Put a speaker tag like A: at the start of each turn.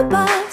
A: above